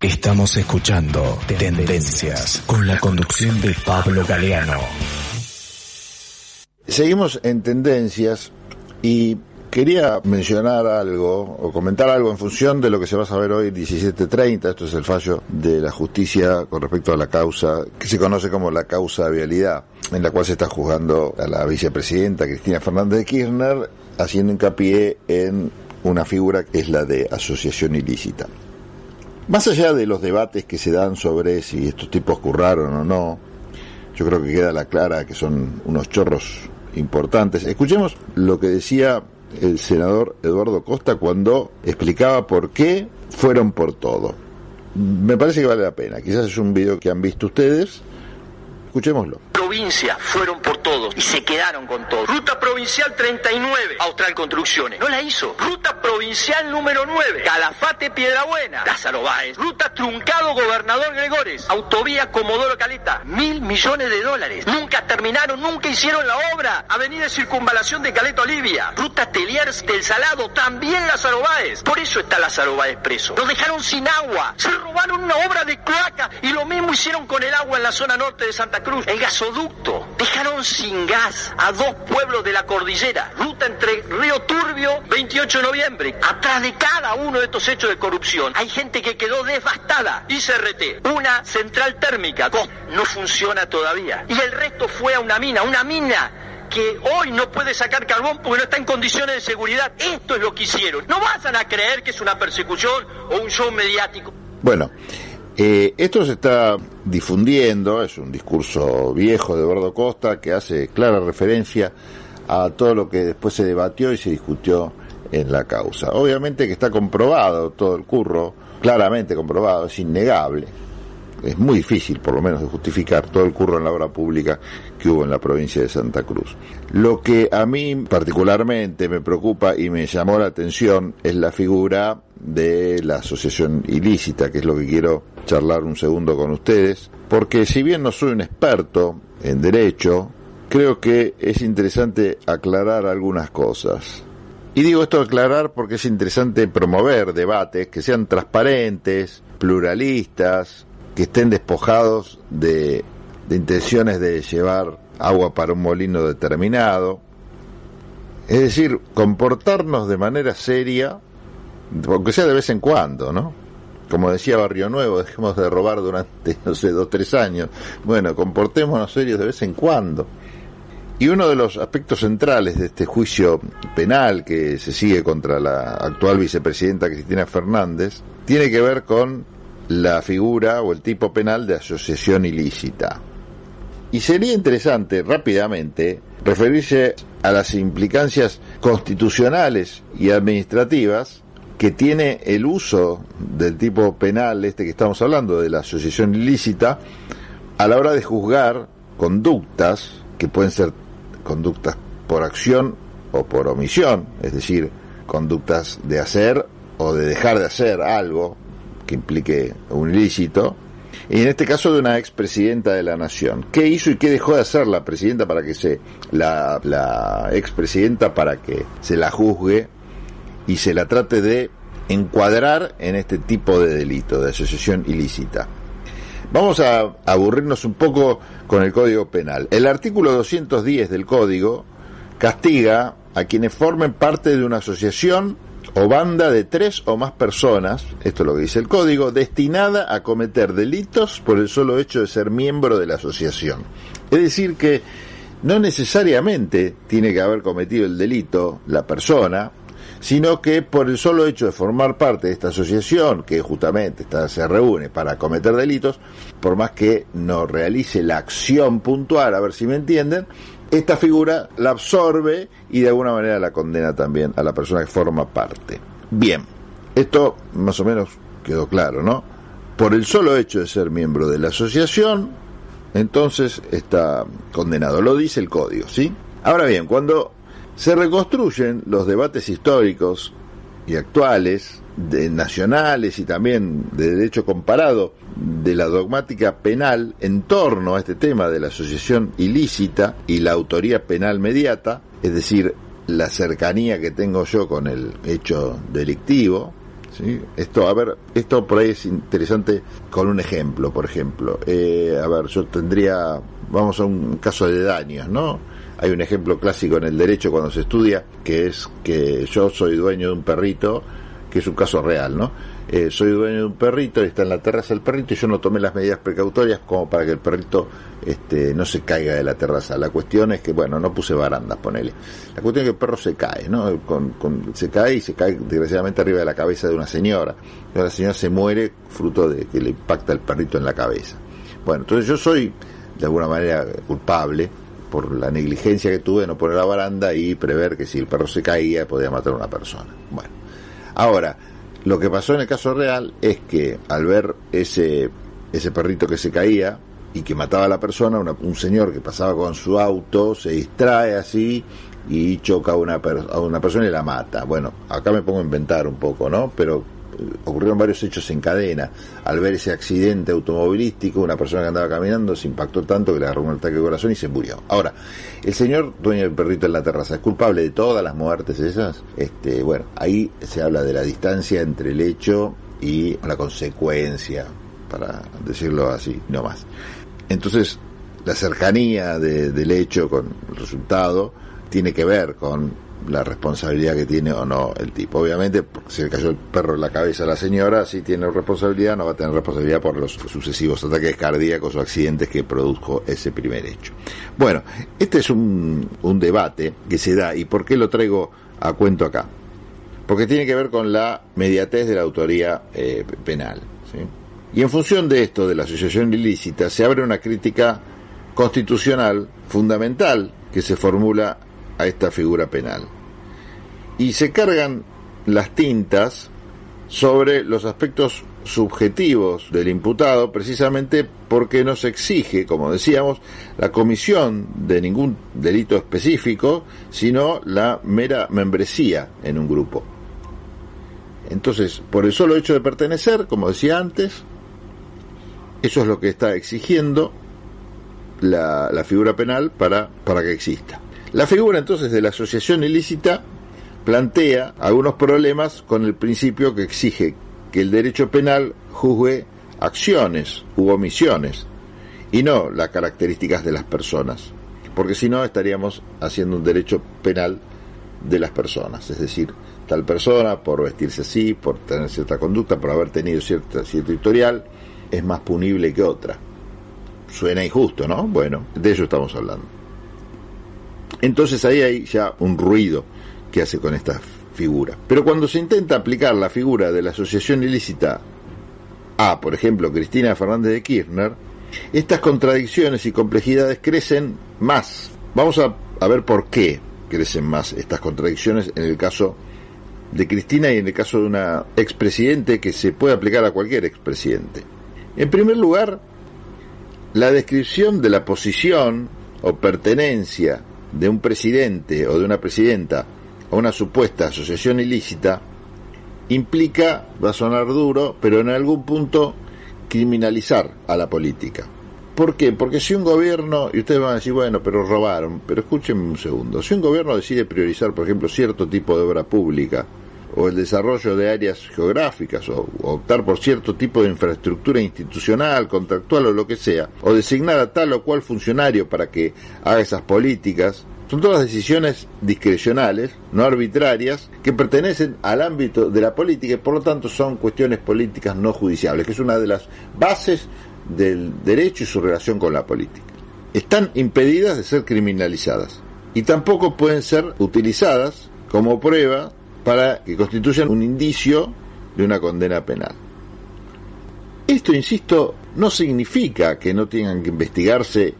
Estamos escuchando Tendencias con la conducción de Pablo Galeano. Seguimos en Tendencias y quería mencionar algo o comentar algo en función de lo que se va a saber hoy 17.30. Esto es el fallo de la justicia con respecto a la causa que se conoce como la causa de vialidad, en la cual se está juzgando a la vicepresidenta Cristina Fernández de Kirchner, haciendo hincapié en una figura que es la de asociación ilícita. Más allá de los debates que se dan sobre si estos tipos curraron o no, yo creo que queda la clara que son unos chorros importantes. Escuchemos lo que decía el senador Eduardo Costa cuando explicaba por qué fueron por todo. Me parece que vale la pena. Quizás es un video que han visto ustedes. Escuchémoslo provincia fueron por todos y se quedaron con todo. Ruta provincial 39, Austral Construcciones. No la hizo. Ruta provincial número 9, Calafate Piedrabuena, Lázaro Báez. Ruta truncado Gobernador Gregores, Autovía Comodoro Caleta. Mil millones de dólares. Nunca terminaron, nunca hicieron la obra. Avenida Circunvalación de Caleta Olivia. Ruta Teliers del Salado, también Lázaro Báez. Por eso está Lázaro Báez preso. Lo dejaron sin agua. Se robaron una obra de cloaca y lo mismo hicieron con el agua en la zona norte de Santa Cruz. El gasoducto Dejaron sin gas a dos pueblos de la cordillera. Ruta entre Río Turbio, 28 de noviembre. Atrás de cada uno de estos hechos de corrupción hay gente que quedó devastada. ICRT, una central térmica, no funciona todavía. Y el resto fue a una mina, una mina que hoy no puede sacar carbón porque no está en condiciones de seguridad. Esto es lo que hicieron. No vayan a creer que es una persecución o un show mediático. Bueno, eh, esto se está difundiendo, es un discurso viejo de Eduardo Costa que hace clara referencia a todo lo que después se debatió y se discutió en la causa. Obviamente que está comprobado todo el curro, claramente comprobado, es innegable. Es muy difícil, por lo menos, de justificar todo el curro en la obra pública que hubo en la provincia de Santa Cruz. Lo que a mí particularmente me preocupa y me llamó la atención es la figura de la asociación ilícita, que es lo que quiero charlar un segundo con ustedes, porque si bien no soy un experto en derecho, creo que es interesante aclarar algunas cosas. Y digo esto aclarar porque es interesante promover debates que sean transparentes, pluralistas, que estén despojados de, de intenciones de llevar agua para un molino determinado. Es decir, comportarnos de manera seria aunque sea de vez en cuando, ¿no? Como decía Barrio Nuevo, dejemos de robar durante, no sé, dos, tres años. Bueno, comportémonos serios de vez en cuando. Y uno de los aspectos centrales de este juicio penal que se sigue contra la actual vicepresidenta Cristina Fernández tiene que ver con la figura o el tipo penal de asociación ilícita. Y sería interesante rápidamente referirse a las implicancias constitucionales y administrativas que tiene el uso del tipo penal este que estamos hablando, de la asociación ilícita, a la hora de juzgar conductas, que pueden ser conductas por acción o por omisión, es decir, conductas de hacer o de dejar de hacer algo que implique un ilícito, y en este caso de una expresidenta de la nación. ¿Qué hizo y qué dejó de hacer la presidenta para que se, la, la expresidenta para que se la juzgue y se la trate de encuadrar en este tipo de delito, de asociación ilícita. Vamos a aburrirnos un poco con el Código Penal. El artículo 210 del Código castiga a quienes formen parte de una asociación o banda de tres o más personas, esto es lo que dice el Código, destinada a cometer delitos por el solo hecho de ser miembro de la asociación. Es decir, que no necesariamente tiene que haber cometido el delito la persona, sino que por el solo hecho de formar parte de esta asociación, que justamente se reúne para cometer delitos, por más que no realice la acción puntual, a ver si me entienden, esta figura la absorbe y de alguna manera la condena también a la persona que forma parte. Bien, esto más o menos quedó claro, ¿no? Por el solo hecho de ser miembro de la asociación, entonces está condenado. Lo dice el código, ¿sí? Ahora bien, cuando se reconstruyen los debates históricos y actuales, de nacionales y también de derecho comparado de la dogmática penal en torno a este tema de la asociación ilícita y la autoría penal mediata, es decir, la cercanía que tengo yo con el hecho delictivo, ¿sí? Esto, a ver, esto por ahí es interesante con un ejemplo, por ejemplo. Eh, a ver, yo tendría, vamos a un caso de daños, ¿no? Hay un ejemplo clásico en el derecho cuando se estudia, que es que yo soy dueño de un perrito, que es un caso real, ¿no? Eh, soy dueño de un perrito está en la terraza el perrito y yo no tomé las medidas precautorias como para que el perrito este, no se caiga de la terraza. La cuestión es que, bueno, no puse barandas, ponele. La cuestión es que el perro se cae, ¿no? Con, se cae y se cae desgraciadamente arriba de la cabeza de una señora. La señora se muere fruto de que le impacta el perrito en la cabeza. Bueno, entonces yo soy de alguna manera culpable por la negligencia que tuve de no poner la baranda y prever que si el perro se caía podía matar a una persona. Bueno, ahora, lo que pasó en el caso real es que al ver ese, ese perrito que se caía y que mataba a la persona, un señor que pasaba con su auto se distrae así y choca a una, a una persona y la mata. Bueno, acá me pongo a inventar un poco, ¿no? Pero ocurrieron varios hechos en cadena. Al ver ese accidente automovilístico, una persona que andaba caminando se impactó tanto que le agarró un ataque de corazón y se murió. Ahora, el señor dueño del perrito en la terraza es culpable de todas las muertes esas. Este, bueno, ahí se habla de la distancia entre el hecho y la consecuencia, para decirlo así, no más. Entonces, la cercanía del hecho con el resultado tiene que ver con la responsabilidad que tiene o no el tipo. Obviamente, si le cayó el perro en la cabeza a la señora, si tiene responsabilidad, no va a tener responsabilidad por los sucesivos ataques cardíacos o accidentes que produjo ese primer hecho. Bueno, este es un, un debate que se da, ¿y por qué lo traigo a cuento acá? Porque tiene que ver con la mediatez de la autoría eh, penal. Y en función de esto, de la asociación ilícita, se abre una crítica constitucional fundamental que se formula a esta figura penal. Y se cargan las tintas sobre los aspectos subjetivos del imputado precisamente porque no se exige, como decíamos, la comisión de ningún delito específico, sino la mera membresía en un grupo. Entonces, por el solo hecho de pertenecer, como decía antes, eso es lo que está exigiendo la, la figura penal para, para que exista. La figura entonces de la asociación ilícita plantea algunos problemas con el principio que exige que el derecho penal juzgue acciones u omisiones y no las características de las personas, porque si no estaríamos haciendo un derecho penal de las personas, es decir, tal persona por vestirse así, por tener cierta conducta, por haber tenido cierta, cierto historial, es más punible que otra. Suena injusto, ¿no? Bueno, de ello estamos hablando. Entonces ahí hay ya un ruido que hace con esta figura. Pero cuando se intenta aplicar la figura de la asociación ilícita a, por ejemplo, Cristina Fernández de Kirchner, estas contradicciones y complejidades crecen más. Vamos a, a ver por qué crecen más estas contradicciones en el caso de Cristina y en el caso de una expresidente que se puede aplicar a cualquier expresidente. En primer lugar, la descripción de la posición o pertenencia de un presidente o de una presidenta a una supuesta asociación ilícita implica, va a sonar duro, pero en algún punto criminalizar a la política. ¿Por qué? Porque si un gobierno, y ustedes van a decir, bueno, pero robaron, pero escúchenme un segundo, si un gobierno decide priorizar, por ejemplo, cierto tipo de obra pública, o el desarrollo de áreas geográficas, o, optar por cierto tipo de infraestructura institucional, contractual o lo que sea, o designar a tal o cual funcionario para que haga esas políticas, son todas decisiones discrecionales, no arbitrarias, que pertenecen al ámbito de la política y por lo tanto son cuestiones políticas no judiciables, que es una de las bases del derecho y su relación con la política. Están impedidas de ser criminalizadas y tampoco pueden ser utilizadas como prueba para que constituyan un indicio de una condena penal. Esto, insisto, no significa que no tengan que investigarse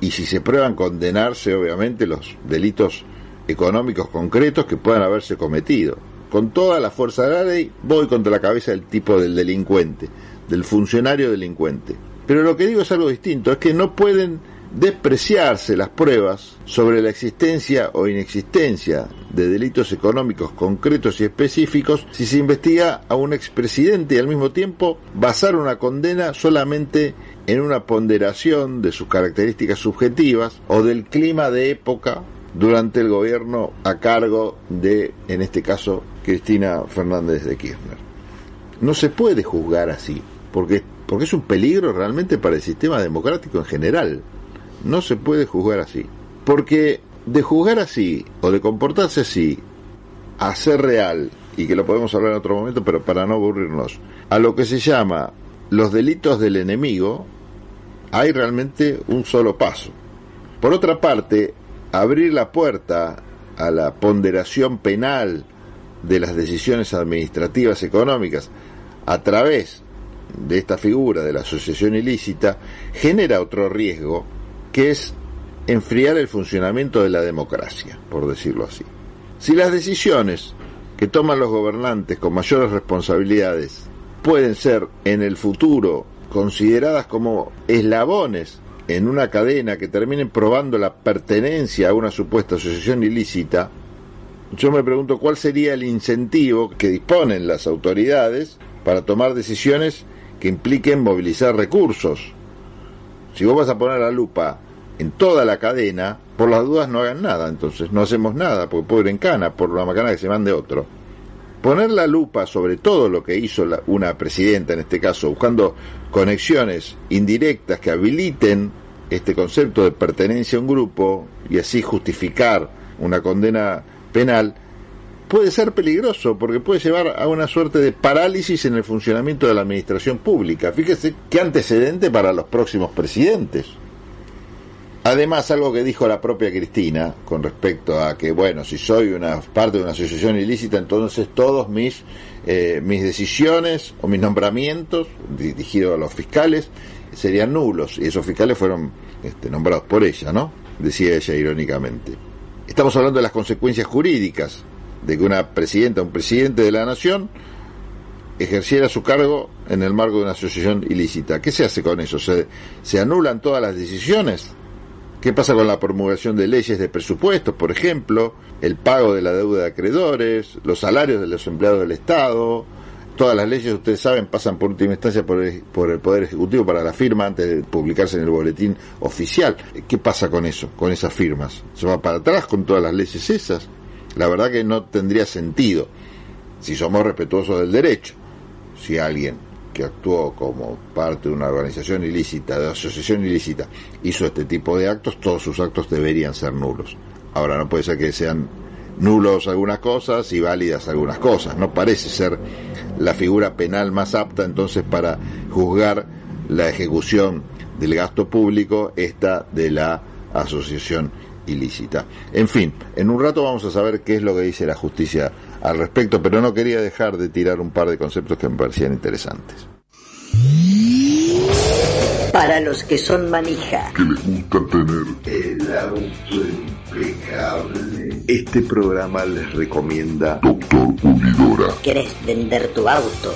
y si se prueban condenarse, obviamente, los delitos económicos concretos que puedan haberse cometido. Con toda la fuerza de la ley voy contra la cabeza del tipo del delincuente, del funcionario delincuente. Pero lo que digo es algo distinto, es que no pueden despreciarse las pruebas sobre la existencia o inexistencia de delitos económicos concretos y específicos si se investiga a un expresidente y al mismo tiempo basar una condena solamente en una ponderación de sus características subjetivas o del clima de época durante el gobierno a cargo de, en este caso, Cristina Fernández de Kirchner. No se puede juzgar así, porque, porque es un peligro realmente para el sistema democrático en general. No se puede juzgar así. Porque de juzgar así, o de comportarse así, a ser real, y que lo podemos hablar en otro momento, pero para no aburrirnos, a lo que se llama los delitos del enemigo, hay realmente un solo paso. Por otra parte, abrir la puerta a la ponderación penal de las decisiones administrativas económicas a través de esta figura de la asociación ilícita genera otro riesgo que es enfriar el funcionamiento de la democracia, por decirlo así. Si las decisiones que toman los gobernantes con mayores responsabilidades pueden ser en el futuro consideradas como eslabones en una cadena que terminen probando la pertenencia a una supuesta asociación ilícita, yo me pregunto cuál sería el incentivo que disponen las autoridades para tomar decisiones que impliquen movilizar recursos. Si vos vas a poner la lupa en toda la cadena, por las dudas no hagan nada, entonces no hacemos nada, porque puedo ir en cana por la macana que se mande otro. Poner la lupa sobre todo lo que hizo una presidenta en este caso, buscando conexiones indirectas que habiliten este concepto de pertenencia a un grupo y así justificar una condena penal, puede ser peligroso porque puede llevar a una suerte de parálisis en el funcionamiento de la administración pública. Fíjese qué antecedente para los próximos presidentes. Además, algo que dijo la propia Cristina con respecto a que, bueno, si soy una parte de una asociación ilícita, entonces todos mis, eh, mis decisiones o mis nombramientos dirigidos a los fiscales serían nulos. Y esos fiscales fueron este, nombrados por ella, ¿no? Decía ella irónicamente. Estamos hablando de las consecuencias jurídicas de que una presidenta o un presidente de la nación ejerciera su cargo en el marco de una asociación ilícita. ¿Qué se hace con eso? ¿Se, se anulan todas las decisiones? ¿Qué pasa con la promulgación de leyes de presupuestos, por ejemplo? El pago de la deuda de acreedores, los salarios de los empleados del Estado. Todas las leyes, ustedes saben, pasan por última instancia por el, por el Poder Ejecutivo para la firma antes de publicarse en el boletín oficial. ¿Qué pasa con eso, con esas firmas? ¿Se va para atrás con todas las leyes esas? La verdad que no tendría sentido si somos respetuosos del derecho. Si alguien que actuó como parte de una organización ilícita, de asociación ilícita, hizo este tipo de actos, todos sus actos deberían ser nulos. Ahora, no puede ser que sean nulos algunas cosas y válidas algunas cosas. No parece ser la figura penal más apta entonces para juzgar la ejecución del gasto público, esta de la asociación ilícita. En fin, en un rato vamos a saber qué es lo que dice la justicia al respecto, pero no quería dejar de tirar un par de conceptos que me parecían interesantes. Para los que son manija. Que les gusta tener el auto impecable. Este programa les recomienda Doctor Pulidora. ¿Querés vender tu auto